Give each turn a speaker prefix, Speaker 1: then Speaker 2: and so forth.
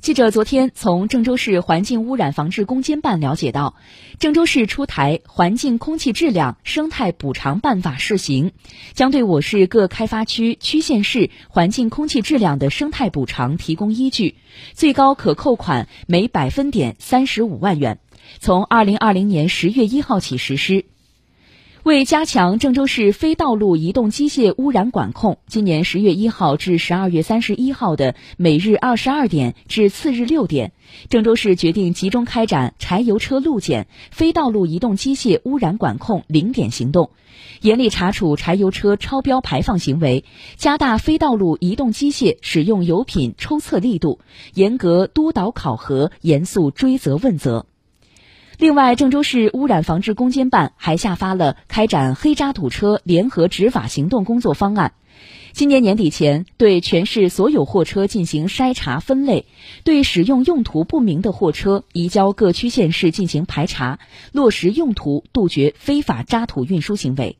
Speaker 1: 记者昨天从郑州市环境污染防治攻坚办了解到，郑州市出台《环境空气质量生态补偿办法（试行）》，将对我市各开发区、区县市环境空气质量的生态补偿提供依据，最高可扣款每百分点三十五万元，从二零二零年十月一号起实施。为加强郑州市非道路移动机械污染管控，今年十月一号至十二月三十一号的每日二十二点至次日六点，郑州市决定集中开展柴油车路检、非道路移动机械污染管控零点行动，严厉查处柴油车超标排放行为，加大非道路移动机械使用油品抽测力度，严格督导考核，严肃追责问责。另外，郑州市污染防治攻坚办还下发了开展黑渣土车联合执法行动工作方案。今年年底前，对全市所有货车进行筛查分类，对使用用途不明的货车移交各区县市进行排查，落实用途，杜绝非法渣土运输行为。